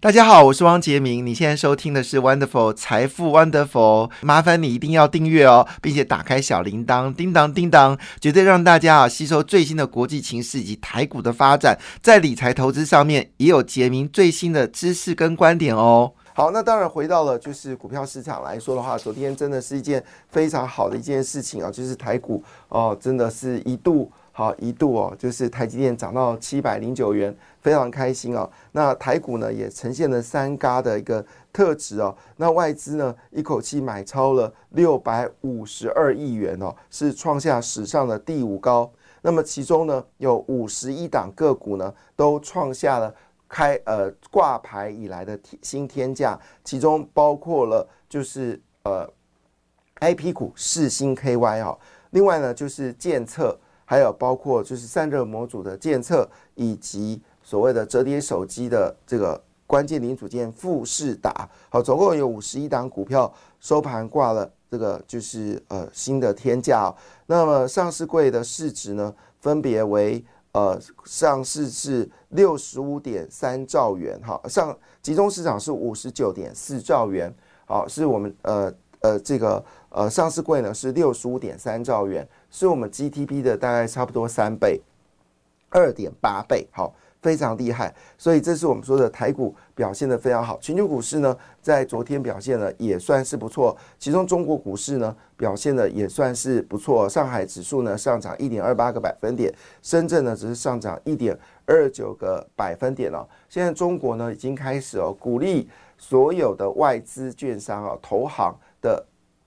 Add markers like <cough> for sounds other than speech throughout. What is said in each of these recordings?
大家好，我是汪杰明。你现在收听的是 Wonderful 财富 Wonderful，麻烦你一定要订阅哦，并且打开小铃铛，叮当叮当，绝对让大家啊吸收最新的国际情势以及台股的发展，在理财投资上面也有杰明最新的知识跟观点哦。好，那当然回到了就是股票市场来说的话，昨天真的是一件非常好的一件事情啊，就是台股哦，真的是一度。好，一度哦，就是台积电涨到七百零九元，非常开心哦。那台股呢也呈现了三嘎的一个特质哦。那外资呢一口气买超了六百五十二亿元哦，是创下史上的第五高。那么其中呢有五十一档个股呢都创下了开呃挂牌以来的新天价，其中包括了就是呃 I P 股世星 K Y 哦，另外呢就是建测。还有包括就是散热模组的监测，以及所谓的折叠手机的这个关键零组件富士达，好，总共有五十一档股票收盘挂了这个就是呃新的天价哦。那么上市柜的市值呢，分别为呃上市是六十五点三兆元，哈，上集中市场是五十九点四兆元，好，是我们呃呃这个呃上市柜呢是六十五点三兆元。是我们 GTP 的大概差不多三倍，二点八倍，好，非常厉害。所以这是我们说的台股表现的非常好。全球股市呢，在昨天表现呢也算是不错，其中中国股市呢表现的也算是不错。上海指数呢上涨一点二八个百分点，深圳呢只是上涨一点二九个百分点哦。现在中国呢已经开始哦鼓励所有的外资券商啊、投行的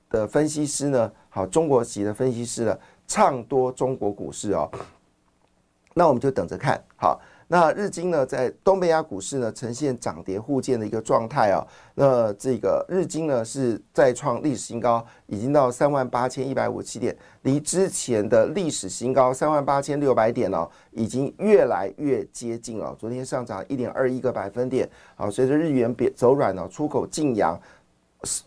的分析师呢，好，中国籍的分析师呢。唱多中国股市哦，那我们就等着看好。那日经呢，在东北亚股市呢，呈现涨跌互见的一个状态啊。那这个日经呢，是再创历史新高，已经到三万八千一百五十七点，离之前的历史新高三万八千六百点哦，已经越来越接近了。昨天上涨一点二一个百分点，好，随着日元贬走软呢，出口晋阳，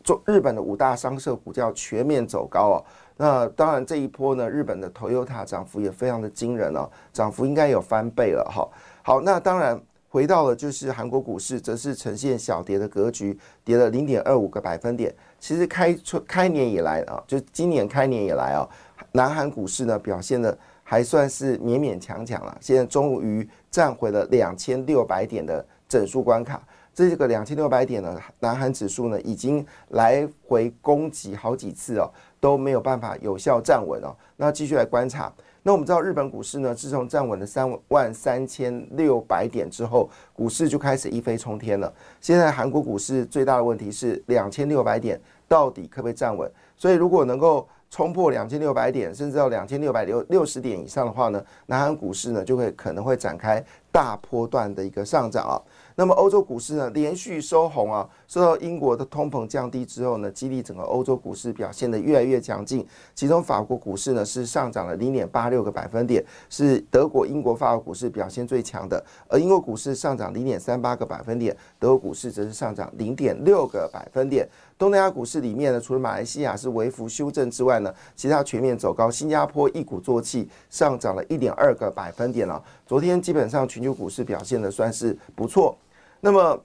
中日本的五大商社股价全面走高哦。那当然，这一波呢，日本的 Toyota 涨幅也非常的惊人哦，涨幅应该有翻倍了哈。好，那当然回到了就是韩国股市，则是呈现小跌的格局，跌了零点二五个百分点。其实开春开年以来啊，就今年开年以来啊，南韩股市呢表现的还算是勉勉强强了，现在终于站回了两千六百点的整数关卡。这个两千六百点呢，南韩指数呢已经来回攻击好几次哦。都没有办法有效站稳哦。那继续来观察。那我们知道日本股市呢，自从站稳了三万三千六百点之后，股市就开始一飞冲天了。现在韩国股市最大的问题是两千六百点到底可不可以站稳？所以如果能够冲破两千六百点，甚至到两千六百六六十点以上的话呢，南韩股市呢就会可能会展开大波段的一个上涨啊。那么欧洲股市呢，连续收红啊，受到英国的通膨降低之后呢，激励整个欧洲股市表现的越来越强劲。其中法国股市呢是上涨了零点八六个百分点，是德国、英国、法国股市表现最强的。而英国股市上涨零点三八个百分点，德国股市则是上涨零点六个百分点。东南亚股市里面呢，除了马来西亚是微幅修正之外呢，其他全面走高。新加坡一鼓作气上涨了一点二个百分点了。昨天基本上全球股市表现的算是不错。那么，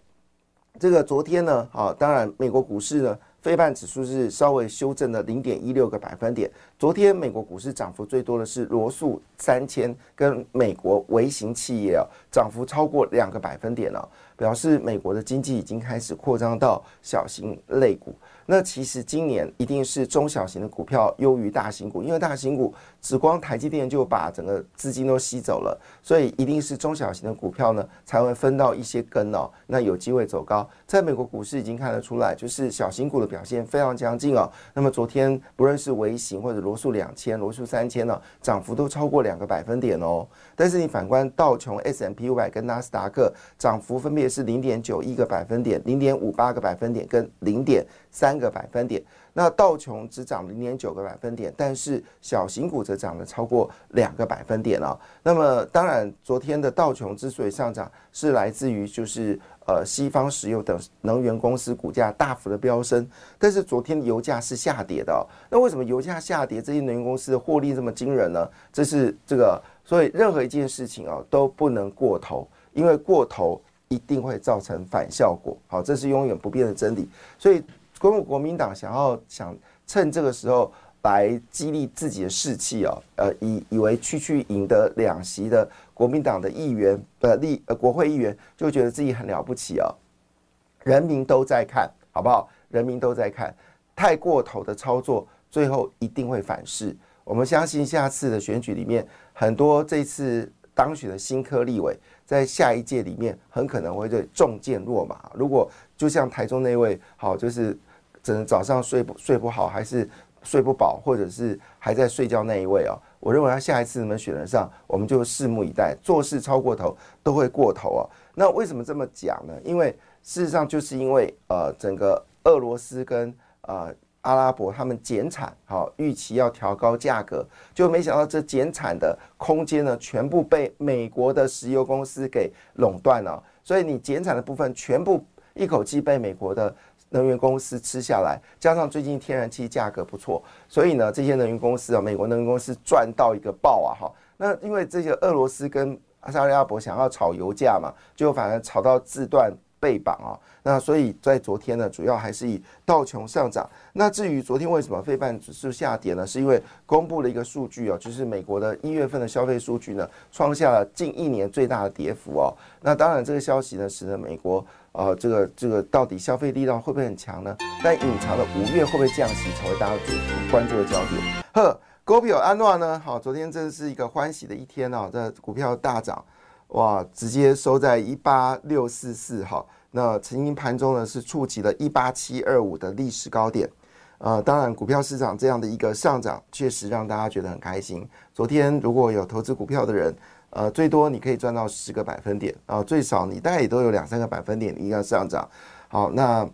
这个昨天呢，啊，当然美国股市呢，非半指数是稍微修正了零点一六个百分点。昨天美国股市涨幅最多的是罗素三千跟美国微型企业啊，涨幅超过两个百分点了，表示美国的经济已经开始扩张到小型类股。那其实今年一定是中小型的股票优于大型股，因为大型股只光台积电就把整个资金都吸走了，所以一定是中小型的股票呢才会分到一些根哦，那有机会走高。在美国股市已经看得出来，就是小型股的表现非常强劲哦。那么昨天不论是微型或者罗素两千、罗素三千呢，涨幅都超过两个百分点哦。但是你反观道琼 S M P 五百跟纳斯达克，涨幅分别是零点九一个百分点、零点五八个百分点跟零点三。个百分点。那道琼只涨零点九个百分点，但是小型股则涨了超过两个百分点啊。那么当然，昨天的道琼之所以上涨，是来自于就是呃西方石油等能源公司股价大幅的飙升，但是昨天油价是下跌的。那为什么油价下跌，这些能源公司的获利这么惊人呢？这是这个，所以任何一件事情啊都不能过头，因为过头一定会造成反效果。好，这是永远不变的真理。所以。国国民党想要想趁这个时候来激励自己的士气哦，呃，以以为区区赢得两席的国民党的议员呃立呃国会议员就觉得自己很了不起哦，人民都在看好不好？人民都在看，太过头的操作，最后一定会反噬。我们相信下次的选举里面，很多这次当选的新科立委，在下一届里面很可能会对中箭落马。如果就像台中那位好，就是。只能早上睡不睡不好，还是睡不饱，或者是还在睡觉那一位哦。我认为他下一次能不能选得上，我们就拭目以待。做事超过头都会过头啊。那为什么这么讲呢？因为事实上就是因为呃，整个俄罗斯跟呃阿拉伯他们减产，好预期要调高价格，就没想到这减产的空间呢，全部被美国的石油公司给垄断了。所以你减产的部分全部一口气被美国的。能源公司吃下来，加上最近天然气价格不错，所以呢，这些能源公司啊，美国能源公司赚到一个爆啊！哈，那因为这些俄罗斯跟沙特阿拉伯想要炒油价嘛，就反而炒到自断背绑啊。那所以在昨天呢，主要还是以道琼上涨。那至于昨天为什么非半指数下跌呢？是因为公布了一个数据哦，就是美国的一月份的消费数据呢，创下了近一年最大的跌幅哦。那当然，这个消息呢，使得美国。呃，这个这个到底消费力量会不会很强呢？但隐藏的五月会不会降息，成为大家主关注的焦点。呵，股票安诺呢？好，昨天真是一个欢喜的一天哦，这股票大涨，哇，直接收在一八六四四哈。那曾经盘中呢是触及了一八七二五的历史高点。呃，当然，股票市场这样的一个上涨，确实让大家觉得很开心。昨天如果有投资股票的人，呃，最多你可以赚到十个百分点啊，最少你大概也都有两三个百分点一个上涨。好，那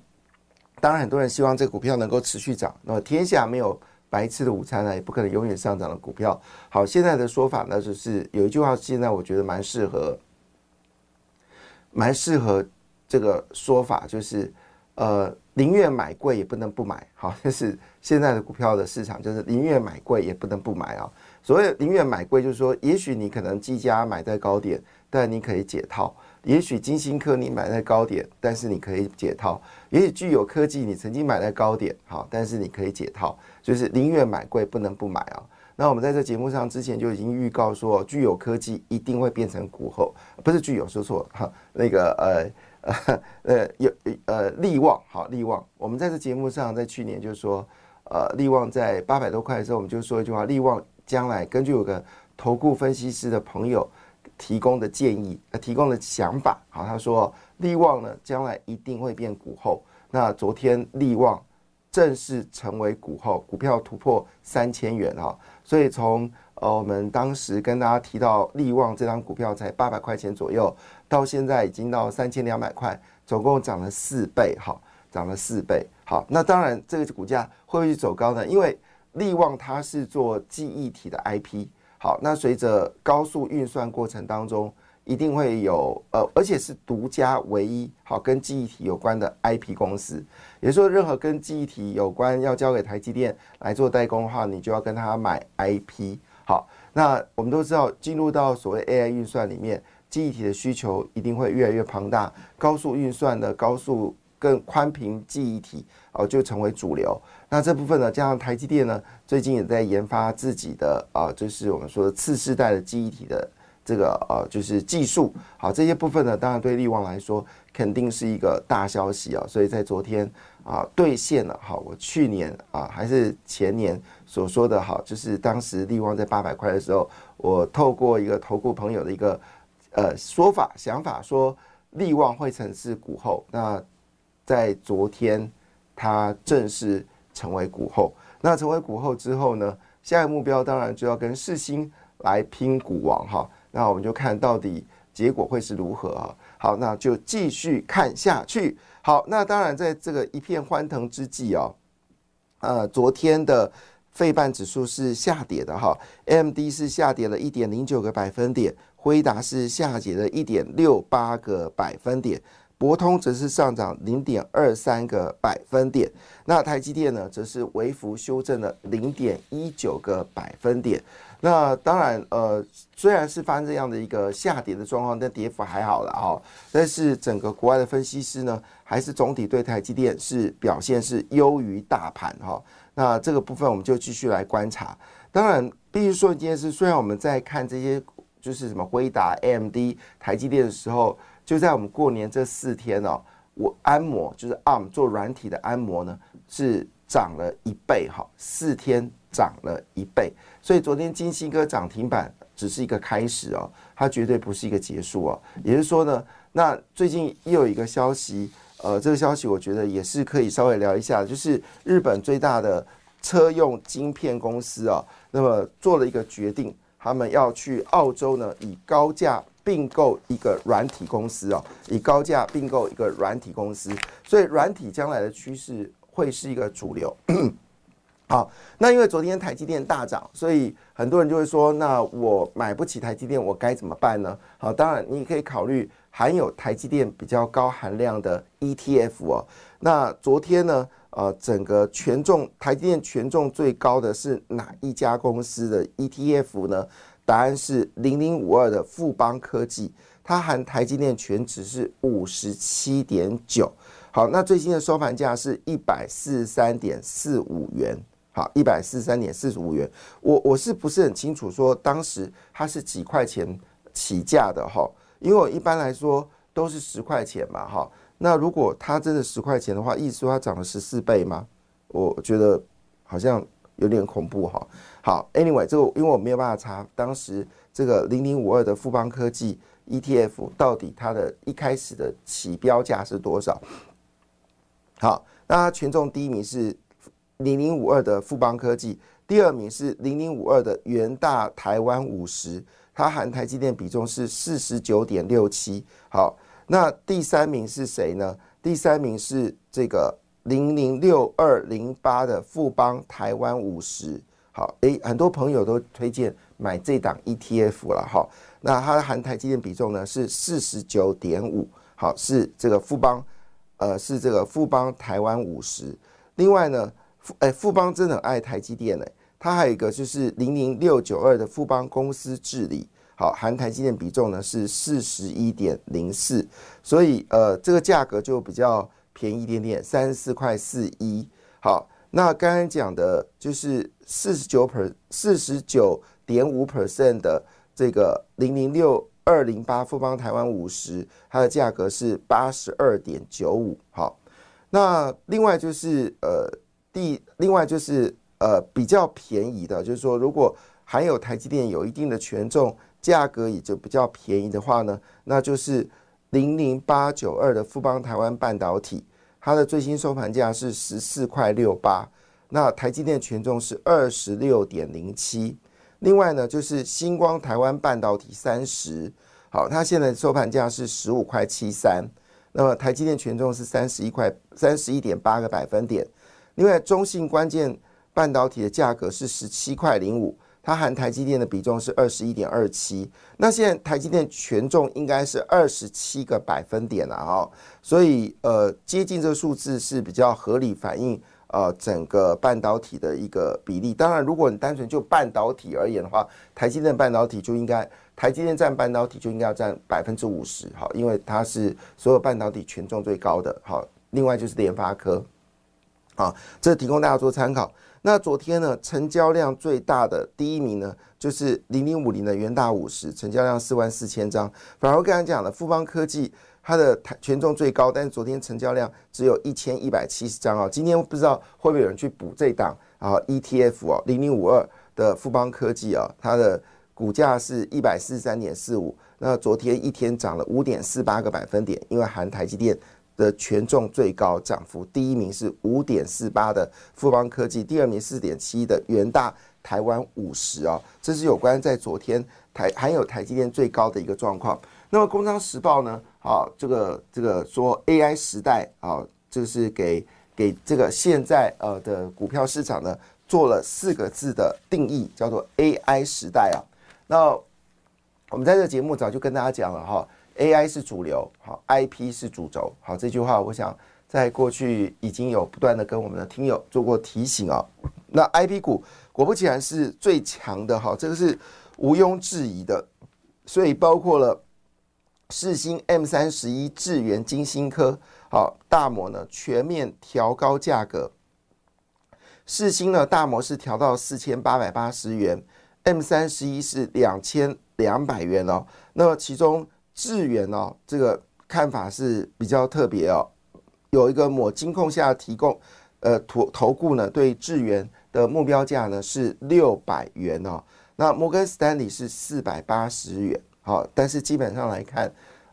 当然很多人希望这股票能够持续涨。那么天下没有白吃的午餐呢，也不可能永远上涨的股票。好，现在的说法呢，就是有一句话，现在我觉得蛮适合，蛮适合这个说法，就是呃，宁愿买贵也不能不买。好，<laughs> 就是现在的股票的市场，就是宁愿买贵也不能不买啊。所谓宁愿买贵，就是说，也许你可能技嘉买在高点，但你可以解套；也许金星科你买在高点，但是你可以解套；也许具有科技你曾经买在高点，好，但是你可以解套。就是宁愿买贵，不能不买啊。那我们在这节目上之前就已经预告说，具有科技一定会变成股后，不是具有说错哈，那个呃 <laughs> 呃有呃利旺好利旺，我们在这节目上在去年就是说，呃利旺在八百多块的时候，我们就说一句话，利旺。将来根据有个投顾分析师的朋友提供的建议，呃，提供的想法，好，他说利旺呢将来一定会变股后。那昨天利旺正式成为股后，股票突破三千元啊，所以从呃我们当时跟大家提到利旺这张股票才八百块钱左右，到现在已经到三千两百块，总共涨了四倍，好，涨了四倍，好，那当然这个股价会不会走高呢？因为利旺它是做记忆体的 IP，好，那随着高速运算过程当中，一定会有呃，而且是独家唯一好跟记忆体有关的 IP 公司，也就是说，任何跟记忆体有关要交给台积电来做代工的话，你就要跟他买 IP。好，那我们都知道，进入到所谓 AI 运算里面，记忆体的需求一定会越来越庞大，高速运算的高速更宽频记忆体哦，就成为主流。那这部分呢，加上台积电呢，最近也在研发自己的啊，就是我们说的次世代的记忆体的这个呃，就是技术。好，这些部分呢，当然对利旺来说肯定是一个大消息啊。所以在昨天啊，兑现了哈，我去年啊还是前年所说的哈，就是当时利旺在八百块的时候，我透过一个投顾朋友的一个呃说法想法，说利旺会成是股后。那在昨天，它正式。成为股后，那成为股后之后呢？下一个目标当然就要跟世新来拼股王哈。那我们就看到底结果会是如何啊？好，那就继续看下去。好，那当然在这个一片欢腾之际啊，呃，昨天的费半指数是下跌的哈，MD 是下跌了一点零九个百分点，辉达是下跌了一点六八个百分点。博通则是上涨零点二三个百分点，那台积电呢，则是微幅修正了零点一九个百分点。那当然，呃，虽然是发生这样的一个下跌的状况，但跌幅还好了哈。但是整个国外的分析师呢，还是总体对台积电是表现是优于大盘哈。那这个部分我们就继续来观察。当然，必须说一件事，虽然我们在看这些就是什么辉达、AMD、台积电的时候。就在我们过年这四天哦，我安摩就是 ARM 做软体的安摩呢，是涨了一倍哈，四天涨了一倍，所以昨天金星哥涨停板只是一个开始哦，它绝对不是一个结束哦。也就是说呢，那最近又有一个消息，呃，这个消息我觉得也是可以稍微聊一下，就是日本最大的车用晶片公司啊，那么做了一个决定，他们要去澳洲呢，以高价。并购一个软体公司哦，以高价并购一个软体公司，所以软体将来的趋势会是一个主流。好，那因为昨天台积电大涨，所以很多人就会说，那我买不起台积电，我该怎么办呢？好，当然你可以考虑含有台积电比较高含量的 ETF 哦。那昨天呢，呃，整个权重台积电权重最高的是哪一家公司的 ETF 呢？答案是零零五二的富邦科技，它含台积电全值是五十七点九。好，那最新的收盘价是一百四十三点四五元。好，一百四十三点四十五元。我我是不是很清楚说当时它是几块钱起价的哈？因为我一般来说都是十块钱嘛哈。那如果它真的十块钱的话，意思说它涨了十四倍吗？我觉得好像。有点恐怖哈，好，Anyway，这个因为我没有办法查当时这个零零五二的富邦科技 ETF 到底它的一开始的起标价是多少。好，那权重第一名是零零五二的富邦科技，第二名是零零五二的元大台湾五十，它含台积电比重是四十九点六七。好，那第三名是谁呢？第三名是这个。零零六二零八的富邦台湾五十，好，诶，很多朋友都推荐买这档 ETF 了哈。那它的含台积电比重呢是四十九点五，好，是这个富邦，呃，是这个富邦台湾五十。另外呢，富诶，富邦真的很爱台积电呢。它还有一个就是零零六九二的富邦公司治理，好，含台积电比重呢是四十一点零四，所以呃，这个价格就比较。便宜一点点，三十四块四一。好，那刚刚讲的就是四十九 per 四十九点五 percent 的这个零零六二零八富邦台湾五十，它的价格是八十二点九五。好，那另外就是呃第另外就是呃比较便宜的，就是说如果含有台积电有一定的权重，价格也就比较便宜的话呢，那就是。零零八九二的富邦台湾半导体，它的最新收盘价是十四块六八。那台积电权重是二十六点零七。另外呢，就是星光台湾半导体三十，好，它现在收盘价是十五块七三。那么台积电权重是三十一块三十一点八个百分点。另外，中信关键半导体的价格是十七块零五。它含台积电的比重是二十一点二七，那现在台积电权重应该是二十七个百分点了哈，所以呃接近这个数字是比较合理反映呃整个半导体的一个比例。当然，如果你单纯就半导体而言的话，台积电半导体就应该台积电占半导体就应该要占百分之五十哈，因为它是所有半导体权重最高的。好，另外就是联发科，啊，这提供大家做参考。那昨天呢，成交量最大的第一名呢，就是零零五零的元大五十，成交量四万四千张。反而我刚才讲了，富邦科技它的权重最高，但是昨天成交量只有一千一百七十张啊。今天不知道会不会有人去补这档啊 ETF 哦，零零五二的富邦科技啊，它的股价是一百四十三点四五，那昨天一天涨了五点四八个百分点，因为含台积电。的权重最高涨幅，第一名是五点四八的富邦科技，第二名四点七的元大台湾五十啊，这是有关在昨天台含有台积电最高的一个状况。那么《工商时报》呢？啊，这个这个说 AI 时代啊，就是给给这个现在呃的股票市场呢做了四个字的定义，叫做 AI 时代啊。那我们在这个节目早就跟大家讲了哈，AI 是主流，好，IP 是主轴，好，这句话我想在过去已经有不断的跟我们的听友做过提醒啊。那 IP 股果不其然是最强的哈，这个是毋庸置疑的，所以包括了世星 M 三十一、智源、金星科，好，大摩呢全面调高价格，世星呢大摩是调到四千八百八十元，M 三十一是两千。两百元哦，那么其中智元哦，这个看法是比较特别哦。有一个抹金控下提供，呃，投投顾呢对智元的目标价呢是六百元哦。那摩根斯丹利是四百八十元，好，但是基本上来看，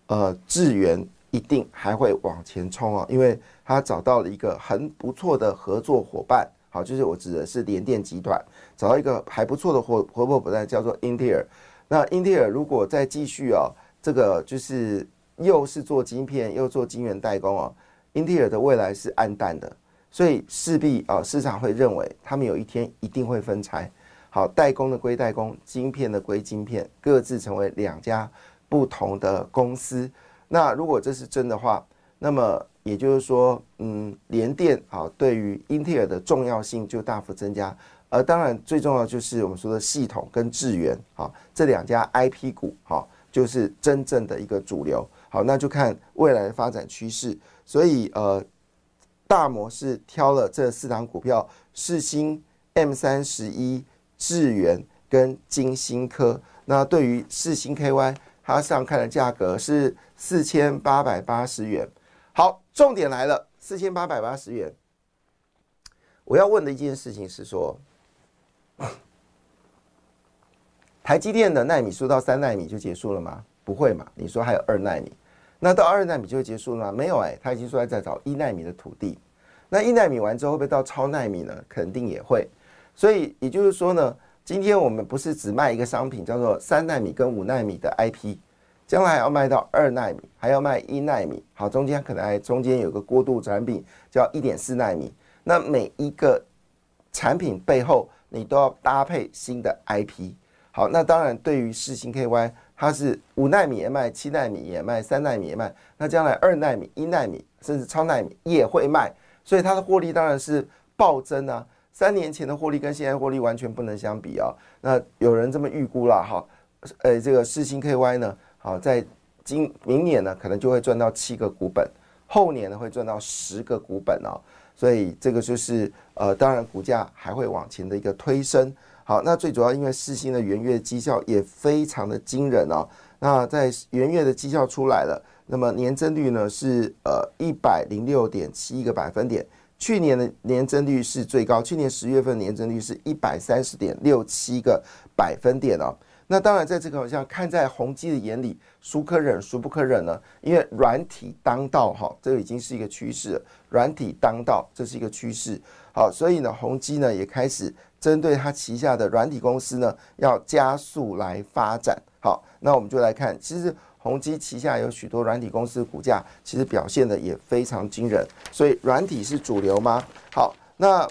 呃，智元一定还会往前冲哦，因为他找到了一个很不错的合作伙伴，好，就是我指的是联电集团，找到一个还不错的合合作伙伴叫做英特尔。那英特尔如果再继续啊，这个就是又是做晶片又做晶圆代工哦，英特尔的未来是暗淡的，所以势必啊市场会认为他们有一天一定会分拆，好代工的归代工，晶片的归晶片，各自成为两家不同的公司。那如果这是真的话，那么也就是说，嗯，联电啊对于英特尔的重要性就大幅增加。而当然，最重要就是我们说的系统跟智源，好，这两家 IP 股，好，就是真正的一个主流，好，那就看未来的发展趋势。所以，呃，大摩是挑了这四档股票：世星、M 三十一、智源跟金星科。那对于世星 KY，它上看的价格是四千八百八十元。好，重点来了，四千八百八十元。我要问的一件事情是说。台积电的纳米数到三纳米就结束了吗？不会嘛？你说还有二纳米，那到二纳米就结束了吗？没有哎，他已经说在找一纳米的土地。那一纳米完之后会不会到超纳米呢？肯定也会。所以也就是说呢，今天我们不是只卖一个商品叫做三纳米跟五纳米的 IP，将来还要卖到二纳米，还要卖一纳米。好，中间可能还中间有个过渡产品叫一点四纳米。那每一个产品背后。你都要搭配新的 IP，好，那当然对于四星 KY，它是五纳米也卖，七纳米也卖，三纳米也卖，那将来二纳米、一纳米甚至超纳米也会卖，所以它的获利当然是暴增啊！三年前的获利跟现在获利完全不能相比啊！那有人这么预估了哈，呃，这个世星 KY 呢，好，在今明年呢可能就会赚到七个股本，后年呢会赚到十个股本哦。所以这个就是呃，当然股价还会往前的一个推升。好，那最主要因为四星的元月绩效也非常的惊人哦。那在元月的绩效出来了，那么年增率呢是呃一百零六点七个百分点，去年的年增率是最高，去年十月份年增率是一百三十点六七个百分点哦。那当然，在这个好像看在宏基的眼里，孰可忍孰不可忍呢？因为软体当道，哈，这个已经是一个趋势。软体当道，这是一个趋势。好，所以呢，宏基呢也开始针对它旗下的软体公司呢，要加速来发展。好，那我们就来看，其实宏基旗下有许多软体公司股价，其实表现的也非常惊人。所以，软体是主流吗？好，那。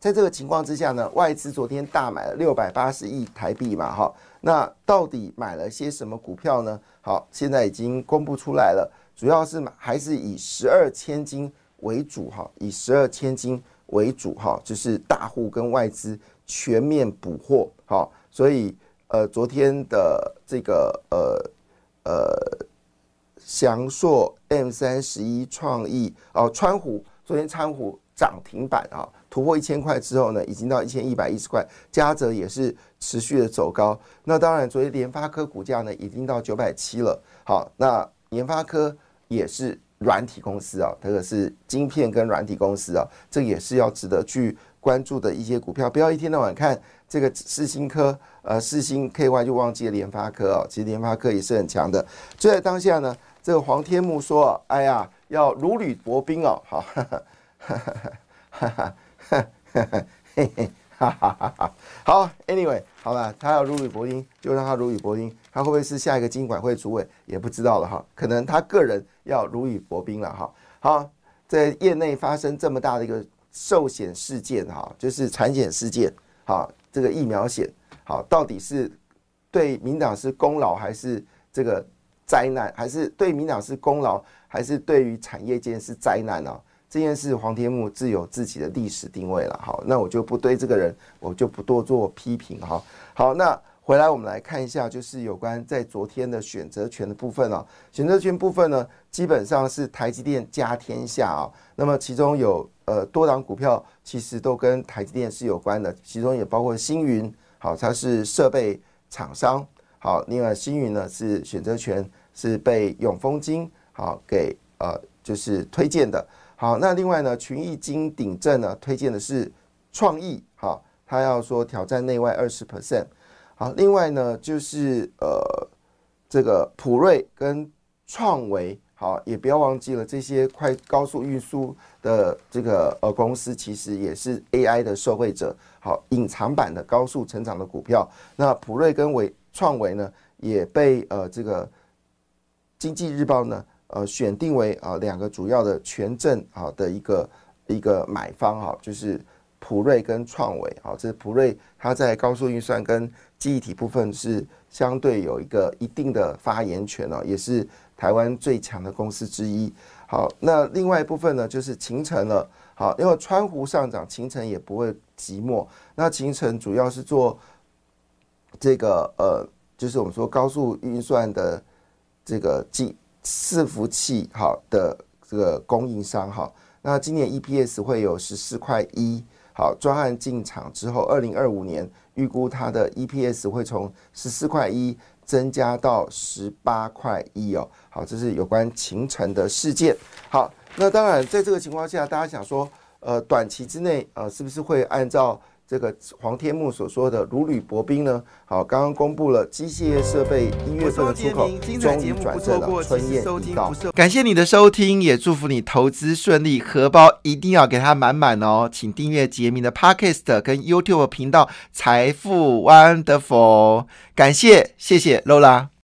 在这个情况之下呢，外资昨天大买了六百八十亿台币嘛，哈，那到底买了些什么股票呢？好，现在已经公布出来了，主要是买还是以十二千金为主，哈，以十二千金为主，哈，就是大户跟外资全面补货，好，所以呃，昨天的这个呃呃祥硕 M 三十一创意哦，川湖昨天川湖涨停板啊。突破一千块之后呢，已经到一千一百一十块，嘉泽也是持续的走高。那当然，昨天联发科股价呢已经到九百七了。好，那联发科也是软体公司啊，这个是晶片跟软体公司啊，这也是要值得去关注的一些股票。不要一天到晚看这个四星科，呃，四星 KY 就忘记了联发科哦。其实联发科也是很强的。就在当下呢，这个黄天木说：“哎呀，要如履薄冰哦。”好，哈哈哈哈哈。哈哈嘿嘿，哈哈哈哈好，Anyway，好了，他要如履薄冰，就让他如履薄冰。他会不会是下一个金管会主委，也不知道了哈。可能他个人要如履薄冰了哈。好，在业内发生这么大的一个寿险事件哈，就是产险事件，好，这个疫苗险，好，到底是对民党是功劳还是这个灾难，还是对民党是功劳，还是对于产业界是灾难呢？这件事黄天木自有自己的历史定位了，好，那我就不对这个人，我就不多做批评哈。好，那回来我们来看一下，就是有关在昨天的选择权的部分哦。选择权部分呢，基本上是台积电加天下啊。那么其中有呃多档股票，其实都跟台积电是有关的，其中也包括星云，好，它是设备厂商，好，另外星云呢是选择权是被永丰金好给呃就是推荐的。好，那另外呢，群益金鼎正呢推荐的是创意，好，他要说挑战内外二十 percent。好，另外呢就是呃这个普瑞跟创维，好，也不要忘记了这些快高速运输的这个呃公司，其实也是 AI 的受惠者，好，隐藏版的高速成长的股票。那普瑞跟维创维呢，也被呃这个经济日报呢。呃，选定为啊两个主要的权证啊的一个一个买方哈，就是普瑞跟创维啊，这是普瑞它在高速运算跟记忆体部分是相对有一个一定的发言权哦，也是台湾最强的公司之一。好，那另外一部分呢，就是秦城了。好，因为川湖上涨，秦城也不会寂寞。那秦城主要是做这个呃，就是我们说高速运算的这个记。伺服器好的这个供应商哈，那今年 EPS 会有十四块一，好专案进场之后，二零二五年预估它的 EPS 会从十四块一增加到十八块一哦，好，这是有关秦城的事件。好，那当然在这个情况下，大家想说，呃，短期之内呃，是不是会按照？这个黄天木所说的如履薄冰呢？好，刚刚公布了机械设备一月份的出口终于转正了，春燕已到。感谢你的收听，也祝福你投资顺利，荷包一定要给它满满哦！请订阅杰明的 Podcast 跟 YouTube 频道财富 Wonderful，感谢谢谢 Lola。